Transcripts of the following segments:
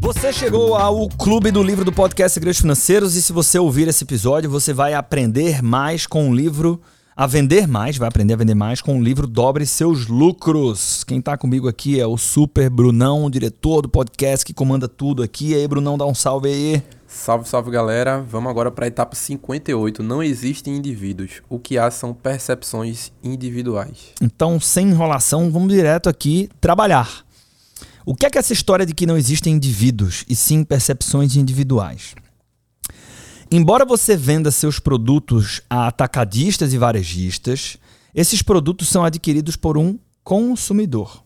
Você chegou ao clube do livro do podcast Segredos Financeiros e se você ouvir esse episódio, você vai aprender mais com o livro a vender mais, vai aprender a vender mais com o livro Dobre Seus Lucros. Quem está comigo aqui é o Super Brunão, o diretor do podcast que comanda tudo aqui. E aí, Brunão, dá um salve aí. Salve, salve galera. Vamos agora para a etapa 58. Não existem indivíduos. O que há são percepções individuais. Então, sem enrolação, vamos direto aqui trabalhar. O que é que essa história de que não existem indivíduos e sim percepções individuais? Embora você venda seus produtos a atacadistas e varejistas, esses produtos são adquiridos por um consumidor.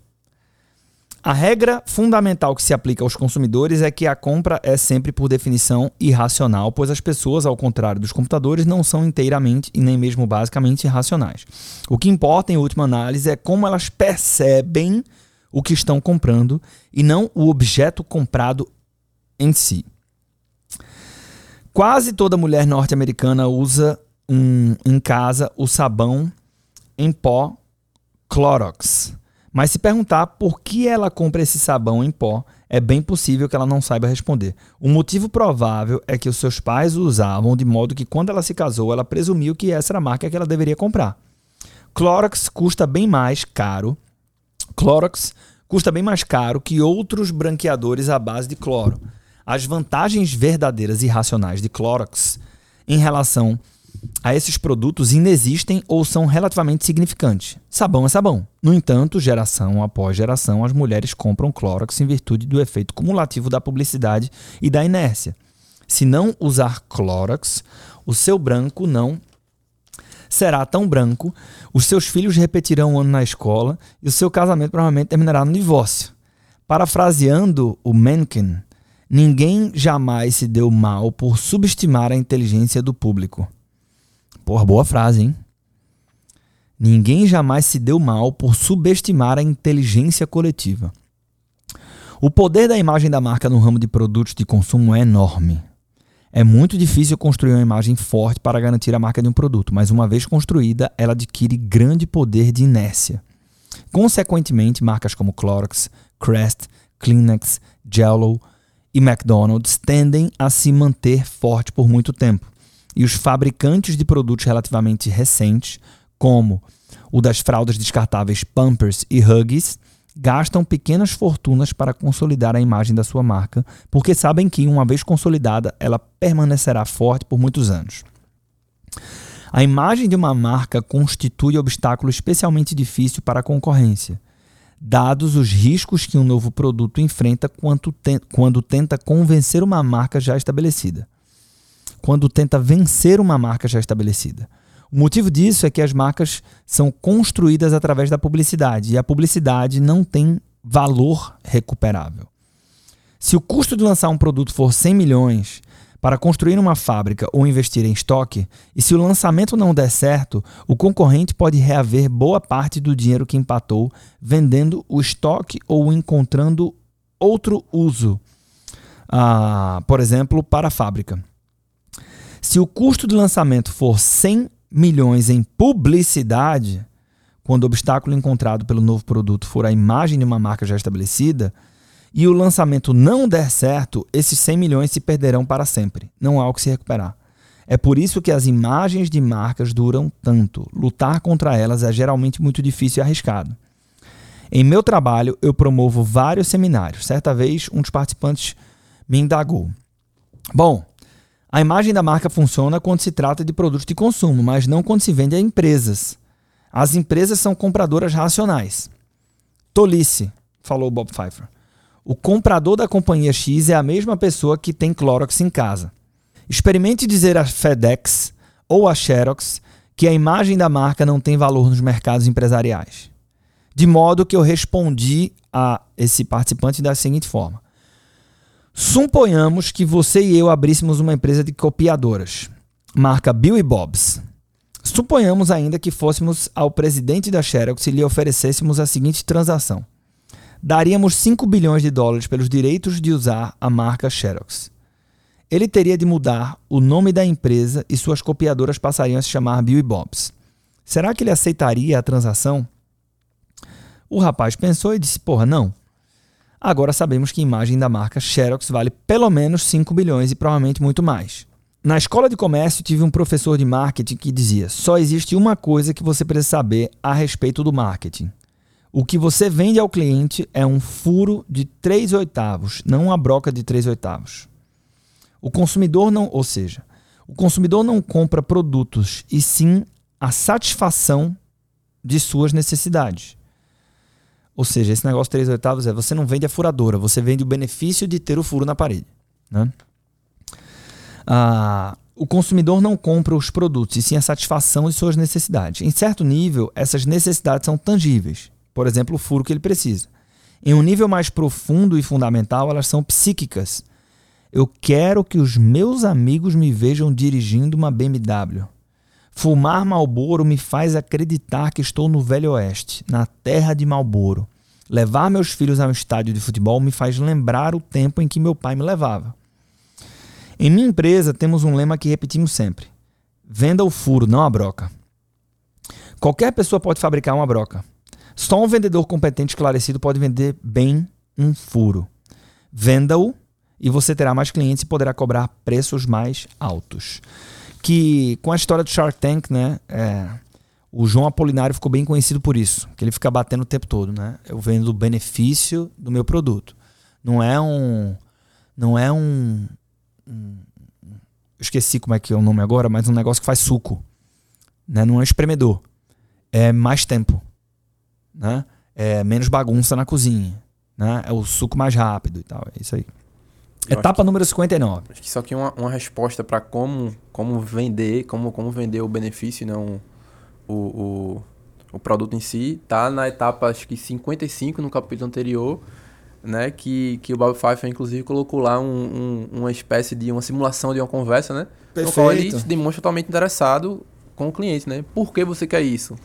A regra fundamental que se aplica aos consumidores é que a compra é sempre, por definição, irracional, pois as pessoas, ao contrário dos computadores, não são inteiramente e nem mesmo basicamente racionais. O que importa, em última análise, é como elas percebem o que estão comprando e não o objeto comprado em si. Quase toda mulher norte-americana usa um, em casa o sabão em pó Clorox. Mas se perguntar por que ela compra esse sabão em pó, é bem possível que ela não saiba responder. O motivo provável é que os seus pais o usavam de modo que quando ela se casou, ela presumiu que essa era a marca que ela deveria comprar. Clorox custa bem mais caro. Clorox custa bem mais caro que outros branqueadores à base de cloro as vantagens verdadeiras e racionais de Clorox em relação a esses produtos inexistem ou são relativamente significantes. Sabão é sabão. No entanto, geração após geração, as mulheres compram Clorox em virtude do efeito cumulativo da publicidade e da inércia. Se não usar Clorox, o seu branco não será tão branco, os seus filhos repetirão um ano na escola e o seu casamento provavelmente terminará no divórcio. Parafraseando o Mencken, Ninguém jamais se deu mal por subestimar a inteligência do público. Porra, boa frase, hein? Ninguém jamais se deu mal por subestimar a inteligência coletiva. O poder da imagem da marca no ramo de produtos de consumo é enorme. É muito difícil construir uma imagem forte para garantir a marca de um produto, mas uma vez construída, ela adquire grande poder de inércia. Consequentemente, marcas como Clorox, Crest, Kleenex, Jello, e McDonald's tendem a se manter forte por muito tempo. E os fabricantes de produtos relativamente recentes, como o das fraldas descartáveis Pampers e Huggies, gastam pequenas fortunas para consolidar a imagem da sua marca, porque sabem que, uma vez consolidada, ela permanecerá forte por muitos anos. A imagem de uma marca constitui obstáculo especialmente difícil para a concorrência dados os riscos que um novo produto enfrenta quando tenta convencer uma marca já estabelecida. Quando tenta vencer uma marca já estabelecida. O motivo disso é que as marcas são construídas através da publicidade e a publicidade não tem valor recuperável. Se o custo de lançar um produto for 100 milhões para construir uma fábrica ou investir em estoque, e se o lançamento não der certo, o concorrente pode reaver boa parte do dinheiro que empatou vendendo o estoque ou encontrando outro uso, ah, por exemplo, para a fábrica. Se o custo de lançamento for 100 milhões em publicidade, quando o obstáculo encontrado pelo novo produto for a imagem de uma marca já estabelecida, e o lançamento não der certo, esses 100 milhões se perderão para sempre. Não há o que se recuperar. É por isso que as imagens de marcas duram tanto. Lutar contra elas é geralmente muito difícil e arriscado. Em meu trabalho, eu promovo vários seminários. Certa vez, um dos participantes me indagou: Bom, a imagem da marca funciona quando se trata de produtos de consumo, mas não quando se vende a empresas. As empresas são compradoras racionais. Tolice, falou Bob Pfeiffer. O comprador da companhia X é a mesma pessoa que tem Clorox em casa. Experimente dizer a FedEx ou a Xerox que a imagem da marca não tem valor nos mercados empresariais. De modo que eu respondi a esse participante da seguinte forma: Suponhamos que você e eu abríssemos uma empresa de copiadoras, marca Bill e Bob's. Suponhamos ainda que fôssemos ao presidente da Xerox e lhe oferecêssemos a seguinte transação daríamos 5 bilhões de dólares pelos direitos de usar a marca Xerox. ele teria de mudar o nome da empresa e suas copiadoras passariam a se chamar Bill e Bob's. Será que ele aceitaria a transação? O rapaz pensou e disse: Porra, não. Agora sabemos que a imagem da marca Xerox vale pelo menos 5 bilhões e provavelmente muito mais. Na escola de comércio, tive um professor de marketing que dizia: só existe uma coisa que você precisa saber a respeito do marketing. O que você vende ao cliente é um furo de 3 oitavos, não uma broca de 3 oitavos. O consumidor não, ou seja, o consumidor não compra produtos, e sim a satisfação de suas necessidades. Ou seja, esse negócio 3 oitavos é você não vende a furadora, você vende o benefício de ter o furo na parede. Né? Ah, o consumidor não compra os produtos, e sim a satisfação de suas necessidades. Em certo nível, essas necessidades são tangíveis. Por exemplo, o furo que ele precisa. Em um nível mais profundo e fundamental, elas são psíquicas. Eu quero que os meus amigos me vejam dirigindo uma BMW. Fumar Malboro me faz acreditar que estou no Velho Oeste, na terra de Malboro. Levar meus filhos a um estádio de futebol me faz lembrar o tempo em que meu pai me levava. Em minha empresa temos um lema que repetimos sempre: venda o furo, não a broca. Qualquer pessoa pode fabricar uma broca. Só um vendedor competente esclarecido pode vender bem um furo. Venda-o e você terá mais clientes e poderá cobrar preços mais altos que com a história do Shark Tank, né? É, o João Apolinário ficou bem conhecido por isso, que ele fica batendo o tempo todo, né? Eu vendo o benefício do meu produto. Não é um, não é um, um esqueci como é que é o nome agora, mas um negócio que faz suco, né? Não é espremedor, é mais tempo, né? É menos bagunça na cozinha, né? É o suco mais rápido e tal, é isso aí. Etapa que, número 59. Acho que isso aqui é uma, uma resposta para como, como vender, como, como vender o benefício e não o, o, o produto em si. Tá na etapa, acho que 55, no capítulo anterior, né? Que, que o Bob Pfeiffer, inclusive, colocou lá um, um, uma espécie de uma simulação de uma conversa, né? Perfeito. No qual ele se demonstra totalmente interessado com o cliente, né? Por que você quer isso?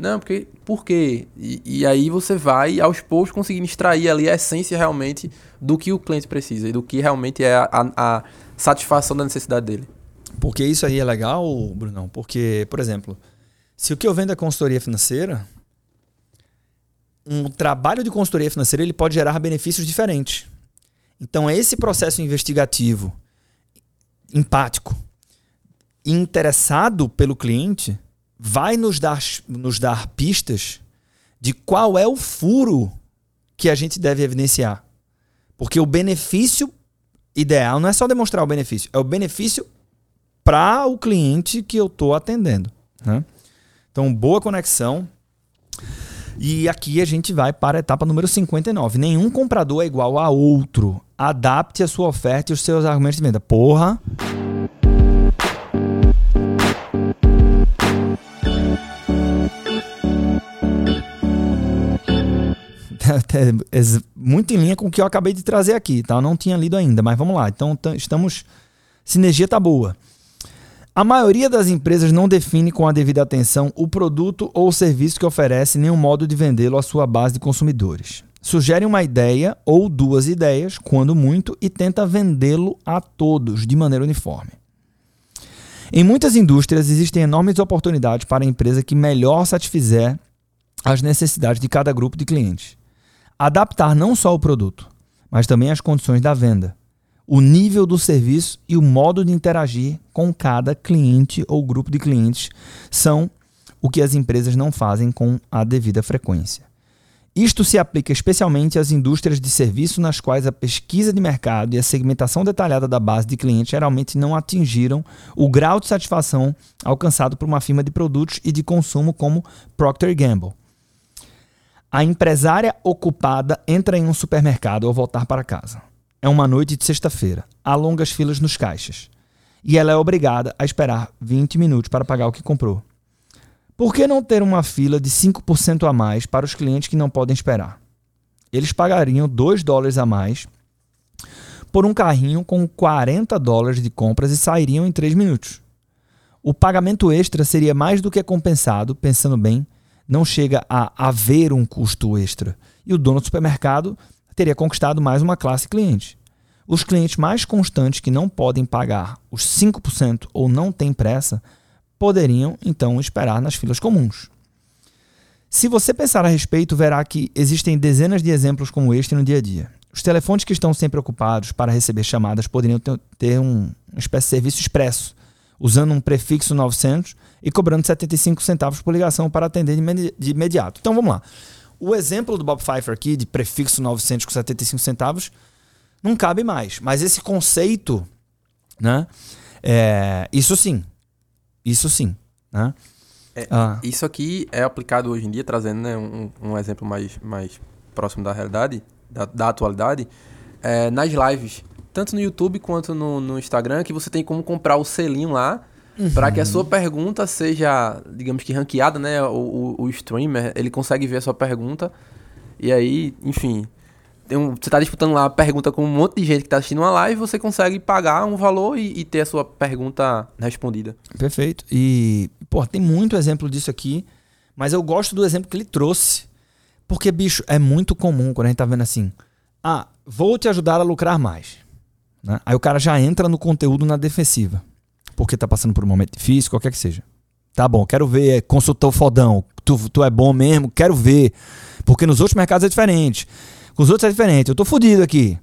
Não, porque. Por quê? E, e, aí você vai, aos poucos, conseguindo extrair ali a essência realmente do que o cliente precisa e do que realmente é a, a, a satisfação da necessidade dele. Porque isso aí é legal, Brunão? Porque, por exemplo, se o que eu vendo é consultoria financeira, um trabalho de consultoria financeira ele pode gerar benefícios diferentes. Então, esse processo investigativo, empático, interessado pelo cliente, vai nos dar, nos dar pistas de qual é o furo que a gente deve evidenciar. Porque o benefício ideal não é só demonstrar o benefício, é o benefício para o cliente que eu estou atendendo. Né? Então, boa conexão. E aqui a gente vai para a etapa número 59. Nenhum comprador é igual a outro. Adapte a sua oferta e os seus argumentos de venda. Porra! muito em linha com o que eu acabei de trazer aqui, tá? Eu não tinha lido ainda, mas vamos lá. Então, estamos. Sinergia tá boa. A maioria das empresas não define com a devida atenção o produto ou o serviço que oferece nem o modo de vendê-lo à sua base de consumidores. Sugere uma ideia ou duas ideias, quando muito, e tenta vendê-lo a todos de maneira uniforme. Em muitas indústrias existem enormes oportunidades para a empresa que melhor satisfizer as necessidades de cada grupo de clientes adaptar não só o produto, mas também as condições da venda, o nível do serviço e o modo de interagir com cada cliente ou grupo de clientes são o que as empresas não fazem com a devida frequência. Isto se aplica especialmente às indústrias de serviço nas quais a pesquisa de mercado e a segmentação detalhada da base de clientes geralmente não atingiram o grau de satisfação alcançado por uma firma de produtos e de consumo como Procter Gamble. A empresária ocupada entra em um supermercado ao voltar para casa. É uma noite de sexta-feira. Há longas filas nos caixas. E ela é obrigada a esperar 20 minutos para pagar o que comprou. Por que não ter uma fila de 5% a mais para os clientes que não podem esperar? Eles pagariam 2 dólares a mais por um carrinho com 40 dólares de compras e sairiam em 3 minutos. O pagamento extra seria mais do que compensado, pensando bem, não chega a haver um custo extra. E o dono do supermercado teria conquistado mais uma classe cliente. Os clientes mais constantes que não podem pagar os 5% ou não têm pressa poderiam então esperar nas filas comuns. Se você pensar a respeito, verá que existem dezenas de exemplos como este no dia a dia. Os telefones que estão sempre ocupados para receber chamadas poderiam ter um, uma espécie de serviço expresso, usando um prefixo 900 e cobrando 75 centavos por ligação para atender de imediato. Então vamos lá. O exemplo do Bob Pfeiffer aqui, de prefixo 900 com 75 centavos, não cabe mais. Mas esse conceito, né? É, isso sim. Isso sim. Né? É, ah. Isso aqui é aplicado hoje em dia, trazendo né, um, um exemplo mais, mais próximo da realidade, da, da atualidade, é, nas lives, tanto no YouTube quanto no, no Instagram, que você tem como comprar o selinho lá uhum. para que a sua pergunta seja, digamos que ranqueada, né? O, o, o, streamer, ele consegue ver a sua pergunta e aí, enfim, um, você está disputando lá a pergunta com um monte de gente que está assistindo uma live, você consegue pagar um valor e, e, ter a sua pergunta respondida. Perfeito. E, pô, tem muito exemplo disso aqui, mas eu gosto do exemplo que ele trouxe. Porque, bicho, é muito comum quando a gente tá vendo assim, ah, vou te ajudar a lucrar mais. Né? Aí o cara já entra no conteúdo na defensiva. Porque tá passando por um momento difícil, qualquer que seja. Tá bom, quero ver, é consultor fodão, tu, tu é bom mesmo, quero ver. Porque nos outros mercados é diferente. Com os outros é diferente. Eu tô fodido aqui.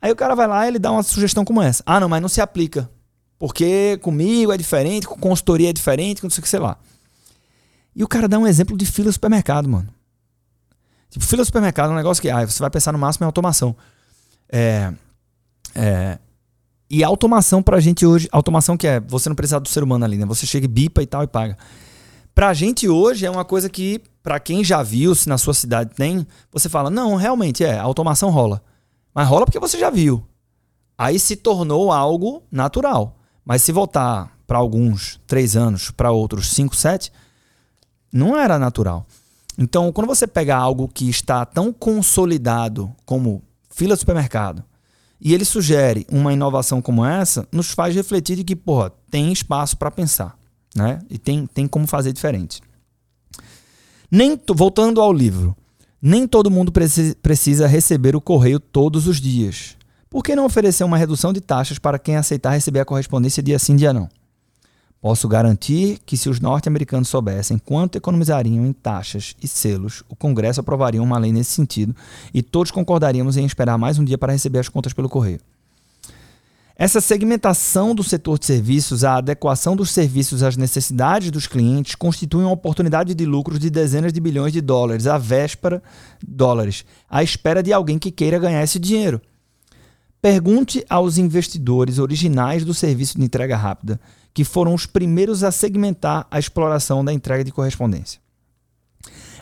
Aí o cara vai lá e ele dá uma sugestão como essa. Ah, não, mas não se aplica. Porque comigo é diferente, com consultoria é diferente, com não sei o que, sei lá. E o cara dá um exemplo de fila supermercado, mano. Tipo, fila supermercado é um negócio que ah, você vai pensar no máximo em automação. É, é, e automação pra gente hoje, automação que é você não precisar do ser humano ali, né? Você chega e bipa e tal e paga. Pra gente hoje é uma coisa que para quem já viu, se na sua cidade tem, você fala: não, realmente é, automação rola. Mas rola porque você já viu. Aí se tornou algo natural. Mas se voltar para alguns três anos, para outros cinco, sete, não era natural. Então, quando você pega algo que está tão consolidado como fila de supermercado, e ele sugere uma inovação como essa, nos faz refletir de que, porra, tem espaço para pensar, né? E tem, tem como fazer diferente. Nem voltando ao livro, nem todo mundo precisa receber o correio todos os dias. Por que não oferecer uma redução de taxas para quem aceitar receber a correspondência dia sim, dia não? Posso garantir que, se os norte-americanos soubessem quanto economizariam em taxas e selos, o Congresso aprovaria uma lei nesse sentido e todos concordaríamos em esperar mais um dia para receber as contas pelo correio. Essa segmentação do setor de serviços, a adequação dos serviços às necessidades dos clientes, constitui uma oportunidade de lucros de dezenas de bilhões de dólares à véspera dólares, à espera de alguém que queira ganhar esse dinheiro. Pergunte aos investidores originais do serviço de entrega rápida, que foram os primeiros a segmentar a exploração da entrega de correspondência.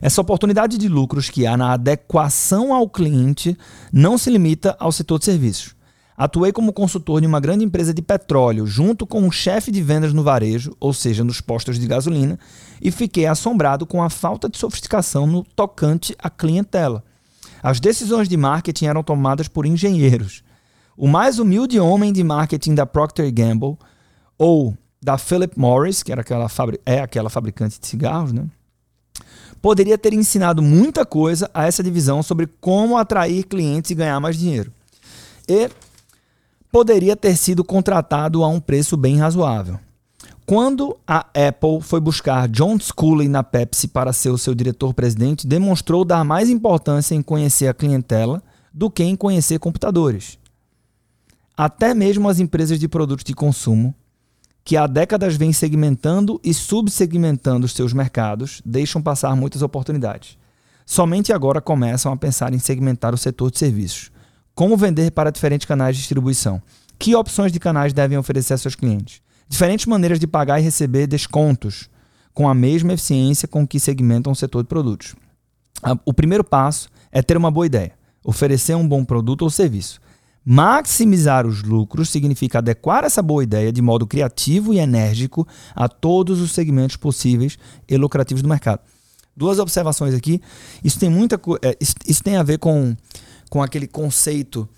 Essa oportunidade de lucros que há na adequação ao cliente não se limita ao setor de serviços. Atuei como consultor de uma grande empresa de petróleo, junto com um chefe de vendas no varejo, ou seja, nos postos de gasolina, e fiquei assombrado com a falta de sofisticação no tocante à clientela. As decisões de marketing eram tomadas por engenheiros. O mais humilde homem de marketing da Procter Gamble, ou da Philip Morris, que era aquela é aquela fabricante de cigarros, né? poderia ter ensinado muita coisa a essa divisão sobre como atrair clientes e ganhar mais dinheiro. E poderia ter sido contratado a um preço bem razoável. Quando a Apple foi buscar John Sculley na Pepsi para ser o seu diretor-presidente, demonstrou dar mais importância em conhecer a clientela do que em conhecer computadores. Até mesmo as empresas de produtos de consumo, que há décadas vêm segmentando e subsegmentando os seus mercados, deixam passar muitas oportunidades. Somente agora começam a pensar em segmentar o setor de serviços. Como vender para diferentes canais de distribuição? Que opções de canais devem oferecer a seus clientes? Diferentes maneiras de pagar e receber descontos com a mesma eficiência com que segmentam o setor de produtos. O primeiro passo é ter uma boa ideia, oferecer um bom produto ou serviço. Maximizar os lucros significa adequar essa boa ideia de modo criativo e enérgico a todos os segmentos possíveis e lucrativos do mercado. Duas observações aqui. Isso tem muita é, isso tem a ver com com aquele conceito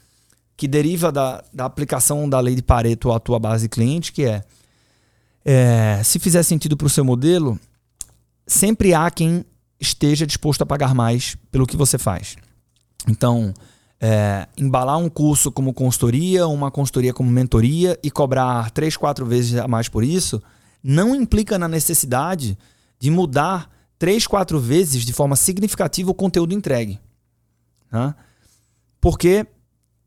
que deriva da, da aplicação da lei de Pareto à tua base cliente, que é, é se fizer sentido para o seu modelo, sempre há quem esteja disposto a pagar mais pelo que você faz. Então, é, embalar um curso como consultoria, uma consultoria como mentoria e cobrar três, quatro vezes a mais por isso, não implica na necessidade de mudar três, quatro vezes de forma significativa o conteúdo entregue. Né? Porque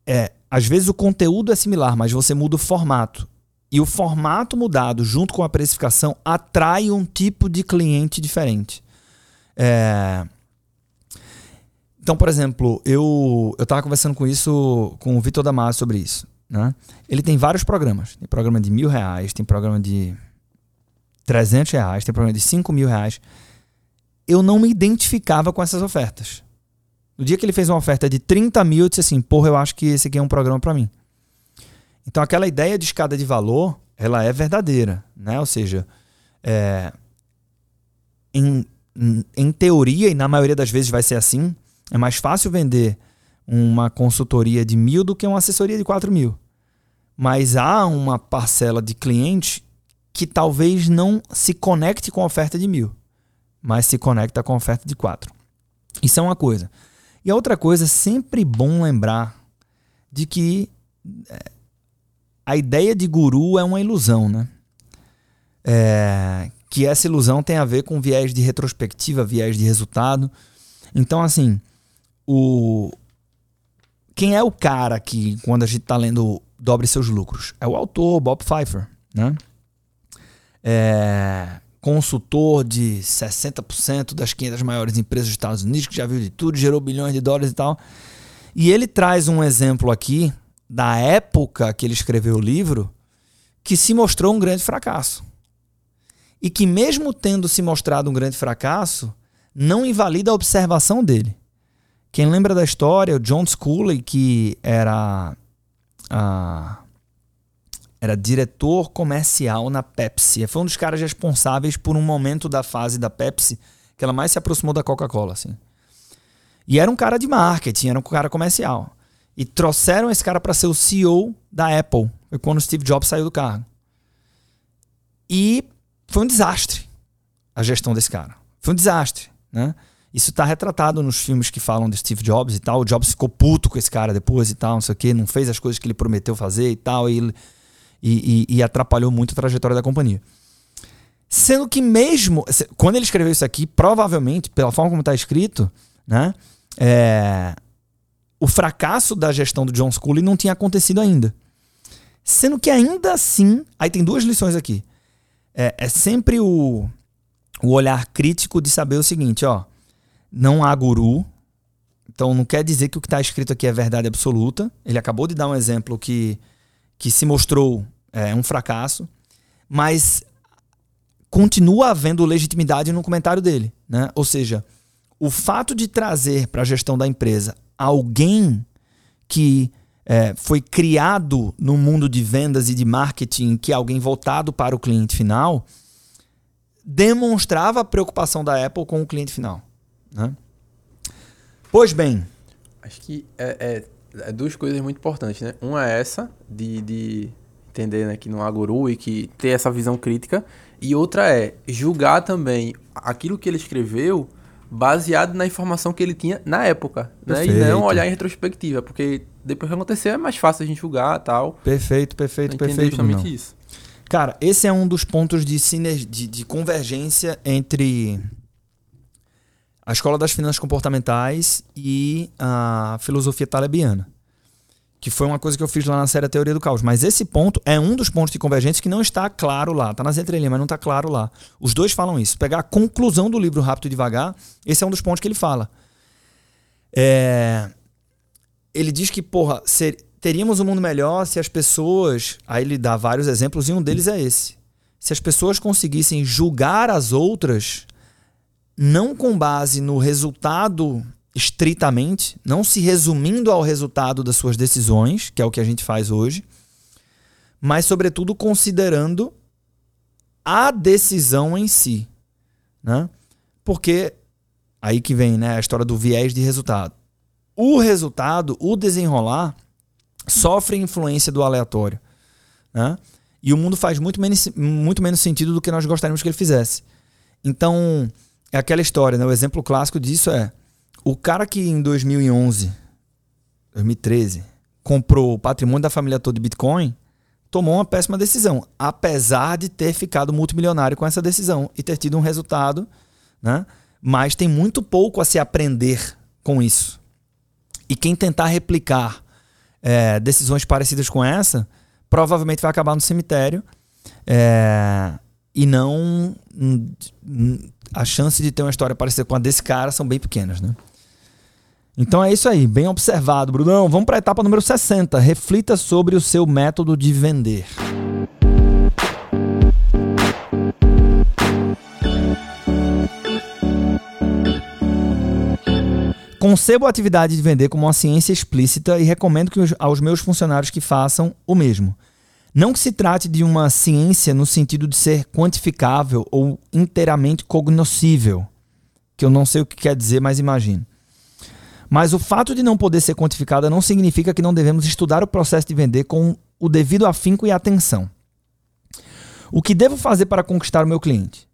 é, às vezes o conteúdo é similar, mas você muda o formato. E o formato mudado junto com a precificação atrai um tipo de cliente diferente. É... Então, por exemplo, eu eu estava conversando com isso com o Vitor Damasio sobre isso. Né? Ele tem vários programas. Tem programa de mil reais, tem programa de 300 reais, tem programa de 5 mil reais. Eu não me identificava com essas ofertas. No dia que ele fez uma oferta de 30 mil, eu disse assim: porra, eu acho que esse aqui é um programa para mim. Então, aquela ideia de escada de valor, ela é verdadeira. Né? Ou seja, é, em, em teoria, e na maioria das vezes vai ser assim, é mais fácil vender uma consultoria de mil do que uma assessoria de quatro mil. Mas há uma parcela de clientes que talvez não se conecte com a oferta de mil, mas se conecta com a oferta de quatro. Isso é uma coisa. E a outra coisa, é sempre bom lembrar de que é, a ideia de guru é uma ilusão, né? É, que essa ilusão tem a ver com viés de retrospectiva, viés de resultado. Então, assim, o quem é o cara que, quando a gente está lendo Dobre Seus Lucros? É o autor, Bob Pfeiffer, né? é, consultor de 60% das 500 maiores empresas dos Estados Unidos, que já viu de tudo, gerou bilhões de dólares e tal. E ele traz um exemplo aqui da época que ele escreveu o livro, que se mostrou um grande fracasso. E que, mesmo tendo se mostrado um grande fracasso, não invalida a observação dele. Quem lembra da história, o John Sculley, que era a era diretor comercial na Pepsi. Foi um dos caras responsáveis por um momento da fase da Pepsi que ela mais se aproximou da Coca-Cola, assim. E era um cara de marketing, era um cara comercial. E trouxeram esse cara para ser o CEO da Apple. Foi quando o Steve Jobs saiu do cargo. E foi um desastre a gestão desse cara. Foi um desastre, né? Isso está retratado nos filmes que falam de Steve Jobs e tal. O Jobs ficou puto com esse cara depois e tal, não sei o quê, não fez as coisas que ele prometeu fazer e tal. E e, e atrapalhou muito a trajetória da companhia. Sendo que mesmo quando ele escreveu isso aqui, provavelmente, pela forma como está escrito, né, é, o fracasso da gestão do John Scully não tinha acontecido ainda. Sendo que ainda assim, aí tem duas lições aqui. É, é sempre o, o olhar crítico de saber o seguinte, ó, não há guru, então não quer dizer que o que está escrito aqui é verdade absoluta. Ele acabou de dar um exemplo que que se mostrou é, um fracasso, mas continua havendo legitimidade no comentário dele. Né? Ou seja, o fato de trazer para a gestão da empresa alguém que é, foi criado no mundo de vendas e de marketing, que é alguém voltado para o cliente final, demonstrava a preocupação da Apple com o cliente final. Né? Pois bem. Acho que é, é é duas coisas muito importantes, né? Uma é essa, de, de entender né, que não há guru e que ter essa visão crítica. E outra é julgar também aquilo que ele escreveu baseado na informação que ele tinha na época, né? E não olhar em retrospectiva, porque depois que acontecer é mais fácil a gente julgar tal. Perfeito, perfeito, perfeito. Justamente isso. Cara, esse é um dos pontos de, de, de convergência entre a escola das finanças comportamentais e a filosofia talebiana. Que foi uma coisa que eu fiz lá na série Teoria do Caos. Mas esse ponto é um dos pontos de convergência que não está claro lá. Está nas entrelinhas, mas não está claro lá. Os dois falam isso. Pegar a conclusão do livro Rápido e Devagar, esse é um dos pontos que ele fala. É... Ele diz que, porra, ser... teríamos um mundo melhor se as pessoas. Aí ele dá vários exemplos e um deles é esse. Se as pessoas conseguissem julgar as outras não com base no resultado estritamente, não se resumindo ao resultado das suas decisões, que é o que a gente faz hoje, mas, sobretudo, considerando a decisão em si. Né? Porque aí que vem né, a história do viés de resultado. O resultado, o desenrolar, sofre influência do aleatório. Né? E o mundo faz muito menos, muito menos sentido do que nós gostaríamos que ele fizesse. Então, é aquela história, né? O exemplo clássico disso é o cara que em 2011 2013, comprou o patrimônio da família toda de Bitcoin, tomou uma péssima decisão, apesar de ter ficado multimilionário com essa decisão e ter tido um resultado, né? Mas tem muito pouco a se aprender com isso. E quem tentar replicar é, decisões parecidas com essa, provavelmente vai acabar no cemitério. É, e não. A chance de ter uma história parecida com a desse cara são bem pequenas, né? Então é isso aí, bem observado, Brunão. Vamos para a etapa número 60. Reflita sobre o seu método de vender. Concebo a atividade de vender como uma ciência explícita e recomendo que aos meus funcionários que façam o mesmo. Não que se trate de uma ciência no sentido de ser quantificável ou inteiramente cognoscível, que eu não sei o que quer dizer, mas imagino. Mas o fato de não poder ser quantificada não significa que não devemos estudar o processo de vender com o devido afinco e atenção. O que devo fazer para conquistar o meu cliente?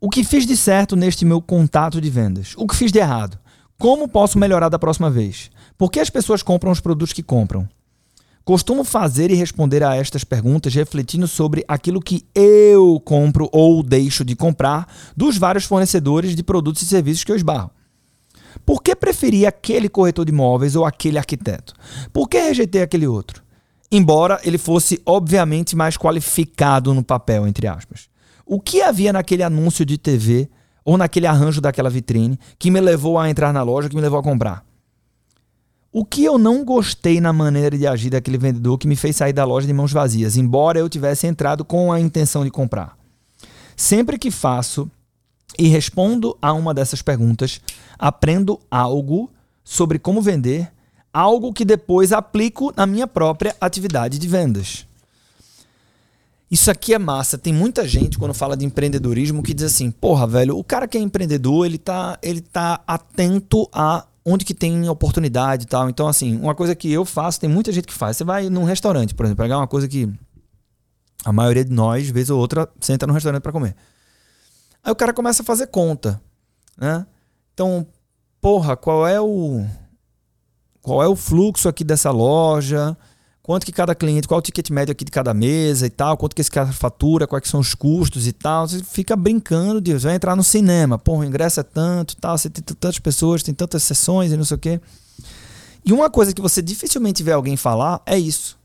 O que fiz de certo neste meu contato de vendas? O que fiz de errado? Como posso melhorar da próxima vez? Por que as pessoas compram os produtos que compram? Costumo fazer e responder a estas perguntas refletindo sobre aquilo que eu compro ou deixo de comprar dos vários fornecedores de produtos e serviços que eu esbarro. Por que preferi aquele corretor de imóveis ou aquele arquiteto? Por que rejeitei aquele outro? Embora ele fosse obviamente mais qualificado no papel, entre aspas. O que havia naquele anúncio de TV ou naquele arranjo daquela vitrine que me levou a entrar na loja, que me levou a comprar? O que eu não gostei na maneira de agir daquele vendedor que me fez sair da loja de mãos vazias, embora eu tivesse entrado com a intenção de comprar? Sempre que faço e respondo a uma dessas perguntas, aprendo algo sobre como vender, algo que depois aplico na minha própria atividade de vendas. Isso aqui é massa. Tem muita gente quando fala de empreendedorismo que diz assim: "Porra, velho, o cara que é empreendedor, ele tá, ele tá atento a onde que tem oportunidade e tal". Então assim, uma coisa que eu faço, tem muita gente que faz. Você vai num restaurante, por exemplo, pegar uma coisa que a maioria de nós, vez ou outra, senta no restaurante para comer. Aí o cara começa a fazer conta, né? Então, porra, qual é o qual é o fluxo aqui dessa loja? Quanto que cada cliente, qual o ticket médio aqui de cada mesa e tal, quanto que esse cara fatura, quais são os custos e tal. Você fica brincando, Deus, vai entrar no cinema, porra, o ingresso é tanto, tal, você tem tantas pessoas, tem tantas sessões e não sei o quê. E uma coisa que você dificilmente vê alguém falar é isso.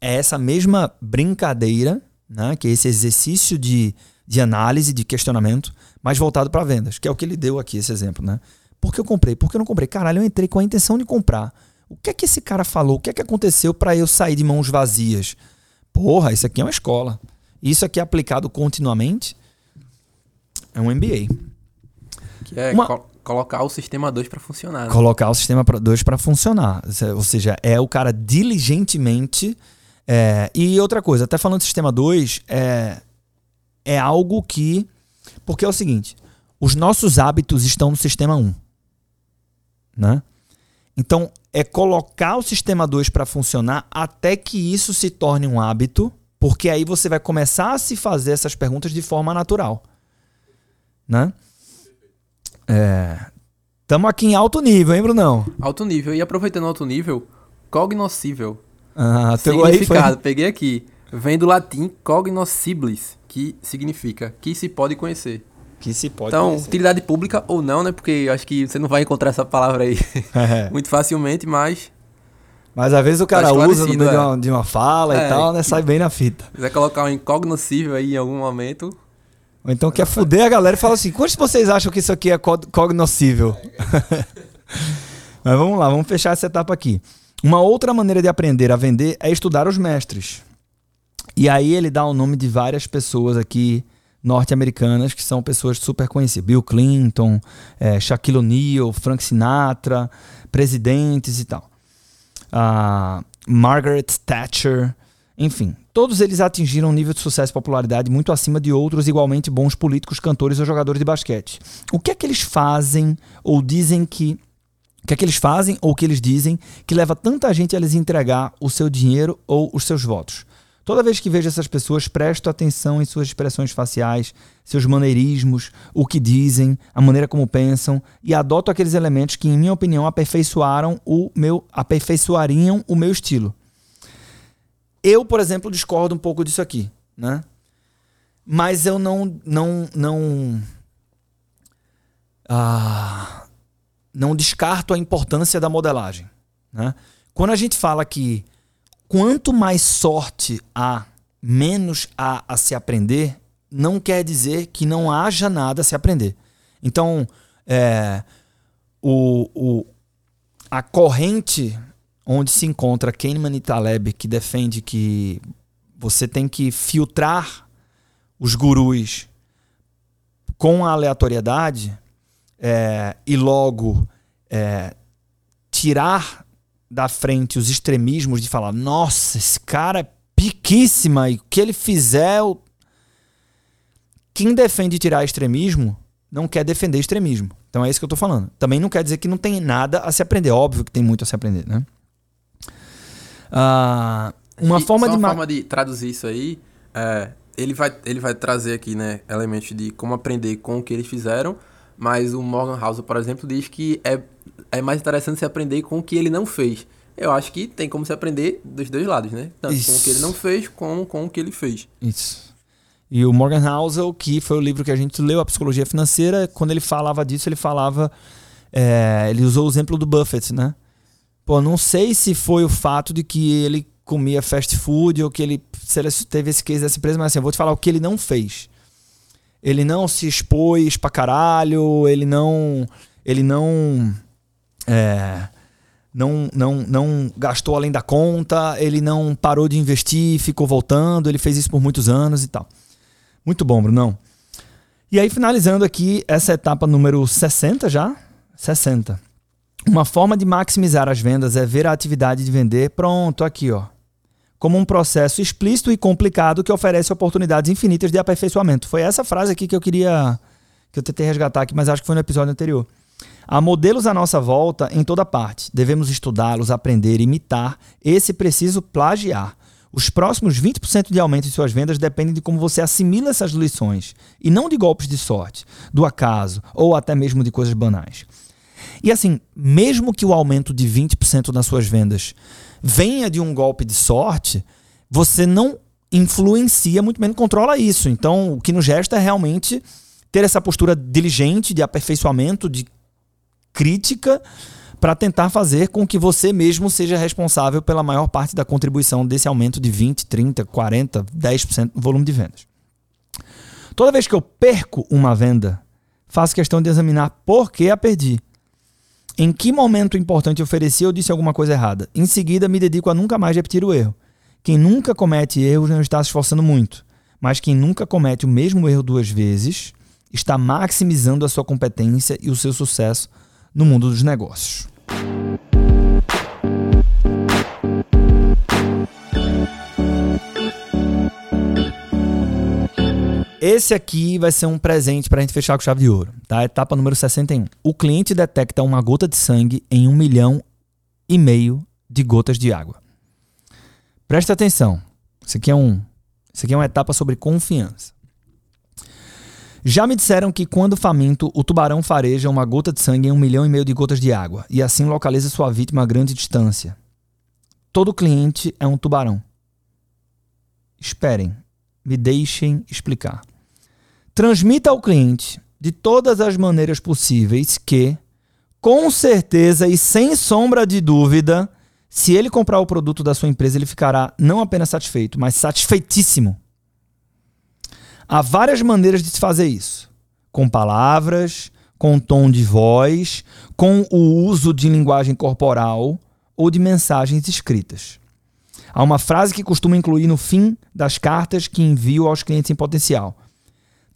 É essa mesma brincadeira, né, que é esse exercício de de análise, de questionamento, mas voltado para vendas, que é o que ele deu aqui, esse exemplo, né? Por que eu comprei? Por que eu não comprei? Caralho, eu entrei com a intenção de comprar. O que é que esse cara falou? O que é que aconteceu para eu sair de mãos vazias? Porra, isso aqui é uma escola. Isso aqui é aplicado continuamente é um MBA. Que é uma... co colocar o sistema 2 para funcionar. Né? Colocar o sistema 2 para funcionar. Ou seja, é o cara diligentemente. É... E outra coisa, até falando do sistema 2, é é algo que. Porque é o seguinte: os nossos hábitos estão no sistema 1. Né? Então, é colocar o sistema 2 para funcionar até que isso se torne um hábito, porque aí você vai começar a se fazer essas perguntas de forma natural. Né? Estamos é, aqui em alto nível, hein, Brunão? Alto nível. E aproveitando alto nível, cognoscível. Ah, Significado, aí, foi... peguei aqui. Vem do latim cognoscibilis, que significa que se pode conhecer. Que se pode então, conhecer. utilidade pública ou não, né? Porque acho que você não vai encontrar essa palavra aí é. muito facilmente, mas. Mas às vezes o cara usa no meio é. de, uma, de uma fala é, e tal, né? Sai bem na fita. Se quiser colocar um incognoscível aí em algum momento. Ou então quer fuder a galera e fala assim: quantos vocês acham que isso aqui é cognoscível? Mas vamos lá, vamos fechar essa etapa aqui. Uma outra maneira de aprender a vender é estudar os mestres. E aí ele dá o nome de várias pessoas aqui norte-americanas que são pessoas super conhecidas. Bill Clinton, é, Shaquille O'Neal, Frank Sinatra, presidentes e tal. Uh, Margaret Thatcher, enfim. Todos eles atingiram um nível de sucesso e popularidade muito acima de outros igualmente bons políticos, cantores ou jogadores de basquete. O que é que eles fazem ou dizem que o que é que eles fazem ou que eles dizem que leva tanta gente a eles entregar o seu dinheiro ou os seus votos? Toda vez que vejo essas pessoas, presto atenção em suas expressões faciais, seus maneirismos, o que dizem, a maneira como pensam e adoto aqueles elementos que, em minha opinião, aperfeiçoaram o meu, aperfeiçoariam o meu estilo. Eu, por exemplo, discordo um pouco disso aqui, né? Mas eu não não não ah, não descarto a importância da modelagem, né? Quando a gente fala que quanto mais sorte há, menos há a se aprender, não quer dizer que não haja nada a se aprender. Então, é, o, o, a corrente onde se encontra Kahneman e Taleb, que defende que você tem que filtrar os gurus com a aleatoriedade é, e logo é, tirar da frente os extremismos de falar, nossa, esse cara é piquíssima e o que ele fizer. Eu... Quem defende tirar extremismo não quer defender extremismo. Então é isso que eu tô falando. Também não quer dizer que não tem nada a se aprender. Óbvio que tem muito a se aprender, né? Ah, uma e forma de. uma ma- forma de traduzir isso aí, é, ele, vai, ele vai trazer aqui, né, elementos de como aprender com o que eles fizeram, mas o Morgan Housel, por exemplo, diz que é, é mais interessante se aprender com o que ele não fez. Eu acho que tem como se aprender dos dois lados, né? Tanto com o que ele Isso. não fez, como com o que ele fez. Isso. E o Morgan Housel, que foi o livro que a gente leu, A Psicologia Financeira, quando ele falava disso, ele falava. é, ele usou o exemplo do Buffett, né? Pô, não sei se foi o fato de que ele comia fast food ou que ele se ele teve esse case dessa empresa, mas assim, eu vou te falar o que ele não fez. Ele não se expôs pra caralho, ele não. Ele não. É, não, não, não gastou além da conta, ele não parou de investir, ficou voltando, ele fez isso por muitos anos e tal. Muito bom, Brunão. E aí, finalizando aqui essa etapa número 60 já? 60. Uma forma de maximizar as vendas é ver a atividade de vender, pronto, aqui, ó. Como um processo explícito e complicado que oferece oportunidades infinitas de aperfeiçoamento. Foi essa frase aqui que eu queria. que eu tentei resgatar aqui, mas acho que foi no episódio anterior. Há modelos à nossa volta em toda parte. Devemos estudá-los, aprender, imitar e, se preciso, plagiar. Os próximos 20% de aumento em suas vendas dependem de como você assimila essas lições, e não de golpes de sorte, do acaso ou até mesmo de coisas banais. E assim, mesmo que o aumento de 20% nas suas vendas venha de um golpe de sorte, você não influencia, muito menos controla isso. Então, o que nos resta é realmente ter essa postura diligente de aperfeiçoamento, de crítica, para tentar fazer com que você mesmo seja responsável pela maior parte da contribuição desse aumento de 20, 30, 40, 10% no volume de vendas. Toda vez que eu perco uma venda, faço questão de examinar por que a perdi. Em que momento importante ofereci ou disse alguma coisa errada? Em seguida, me dedico a nunca mais repetir o erro. Quem nunca comete erros não está se esforçando muito, mas quem nunca comete o mesmo erro duas vezes está maximizando a sua competência e o seu sucesso no mundo dos negócios. Esse aqui vai ser um presente para a gente fechar com chave de ouro, tá? Etapa número 61. O cliente detecta uma gota de sangue em um milhão e meio de gotas de água. Presta atenção. Isso aqui é um, isso aqui é uma etapa sobre confiança. Já me disseram que quando faminto, o tubarão fareja uma gota de sangue em um milhão e meio de gotas de água e assim localiza sua vítima a grande distância. Todo cliente é um tubarão. Esperem, me deixem explicar. Transmita ao cliente, de todas as maneiras possíveis, que, com certeza e sem sombra de dúvida, se ele comprar o produto da sua empresa, ele ficará não apenas satisfeito, mas satisfeitíssimo. Há várias maneiras de se fazer isso: com palavras, com tom de voz, com o uso de linguagem corporal ou de mensagens escritas. Há uma frase que costumo incluir no fim das cartas que envio aos clientes em potencial.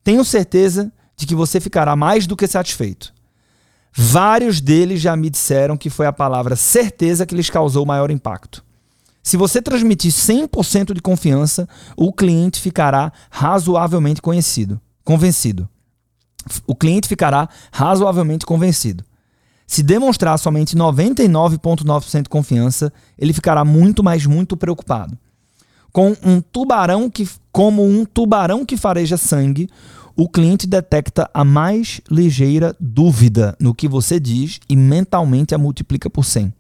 Tenho certeza de que você ficará mais do que satisfeito. Vários deles já me disseram que foi a palavra certeza que lhes causou maior impacto. Se você transmitir 100% de confiança, o cliente ficará razoavelmente conhecido, convencido. O cliente ficará razoavelmente convencido. Se demonstrar somente 99,9% de confiança, ele ficará muito, mas muito preocupado. Com um tubarão que, como um tubarão que fareja sangue, o cliente detecta a mais ligeira dúvida no que você diz e mentalmente a multiplica por 100.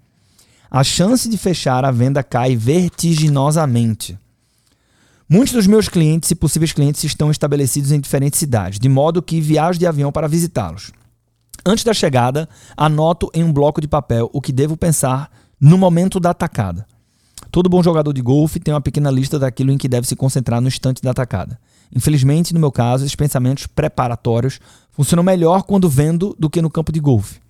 A chance de fechar a venda cai vertiginosamente. Muitos dos meus clientes e possíveis clientes estão estabelecidos em diferentes cidades, de modo que viajo de avião para visitá-los. Antes da chegada, anoto em um bloco de papel o que devo pensar no momento da atacada. Todo bom jogador de golfe tem uma pequena lista daquilo em que deve se concentrar no instante da atacada. Infelizmente, no meu caso, esses pensamentos preparatórios funcionam melhor quando vendo do que no campo de golfe.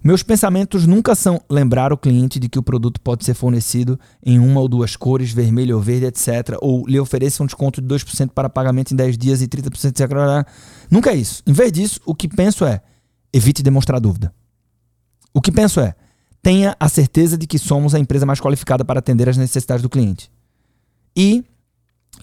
Meus pensamentos nunca são lembrar o cliente de que o produto pode ser fornecido em uma ou duas cores, vermelho ou verde, etc. Ou lhe ofereça um desconto de 2% para pagamento em 10 dias e 30% de... Nunca é isso. Em vez disso, o que penso é evite demonstrar dúvida. O que penso é tenha a certeza de que somos a empresa mais qualificada para atender as necessidades do cliente. E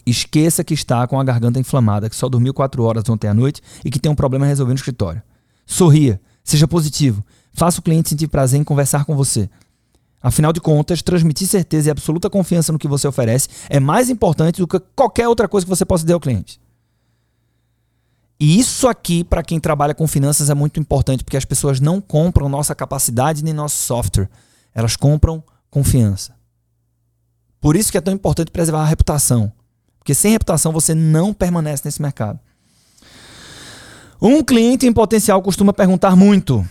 Esqueça que está com a garganta inflamada, que só dormiu 4 horas ontem à noite e que tem um problema a resolver no escritório. Sorria, seja positivo, faça o cliente sentir prazer em conversar com você. Afinal de contas, transmitir certeza e absoluta confiança no que você oferece é mais importante do que qualquer outra coisa que você possa dar ao cliente. E isso aqui, para quem trabalha com finanças, é muito importante, porque as pessoas não compram nossa capacidade nem nosso software. Elas compram confiança. Por isso que é tão importante preservar a reputação. Porque sem reputação você não permanece nesse mercado. Um cliente em potencial costuma perguntar muito.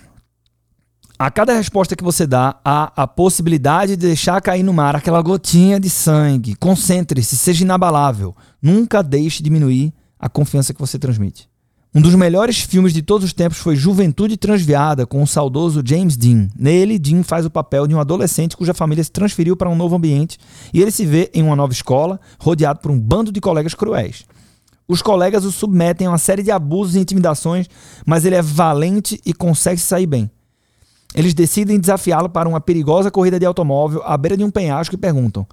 A cada resposta que você dá, há a possibilidade de deixar cair no mar aquela gotinha de sangue. Concentre-se, seja inabalável. Nunca deixe diminuir a confiança que você transmite. Um dos melhores filmes de todos os tempos foi Juventude Transviada, com o saudoso James Dean. Nele, Dean faz o papel de um adolescente cuja família se transferiu para um novo ambiente e ele se vê em uma nova escola, rodeado por um bando de colegas cruéis. Os colegas o submetem a uma série de abusos e intimidações, mas ele é valente e consegue sair bem. Eles decidem desafiá-lo para uma perigosa corrida de automóvel à beira de um penhasco e perguntam: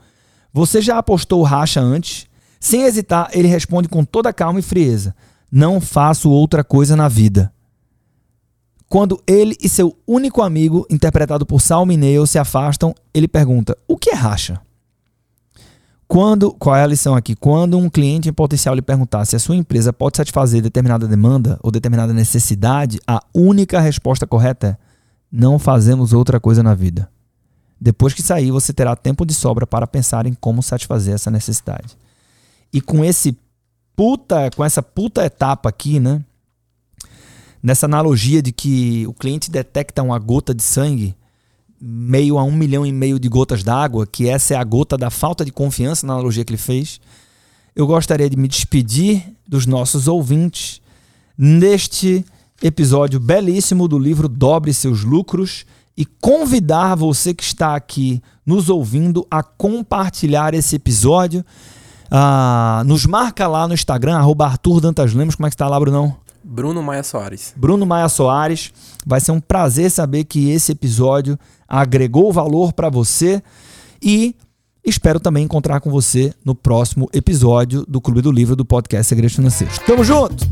Você já apostou racha antes? Sem hesitar, ele responde com toda calma e frieza: não faço outra coisa na vida. Quando ele e seu único amigo, interpretado por Sal Mineo, se afastam, ele pergunta: O que é racha? Quando, qual é a lição aqui? Quando um cliente em potencial lhe perguntar se a sua empresa pode satisfazer determinada demanda ou determinada necessidade, a única resposta correta é: não fazemos outra coisa na vida. Depois que sair, você terá tempo de sobra para pensar em como satisfazer essa necessidade. E com esse puta, com essa puta etapa aqui, né? Nessa analogia de que o cliente detecta uma gota de sangue meio a um milhão e meio de gotas d'água, que essa é a gota da falta de confiança na analogia que ele fez, eu gostaria de me despedir dos nossos ouvintes neste episódio belíssimo do livro Dobre Seus Lucros e convidar você que está aqui nos ouvindo a compartilhar esse episódio ah, nos marca lá no Instagram, arroba Arthur Dantas Lemos. Como é que está lá, Brunão? Bruno Maia Soares. Bruno Maia Soares. Vai ser um prazer saber que esse episódio agregou valor para você e espero também encontrar com você no próximo episódio do Clube do Livro do podcast Segredos Financeiros. Tamo junto!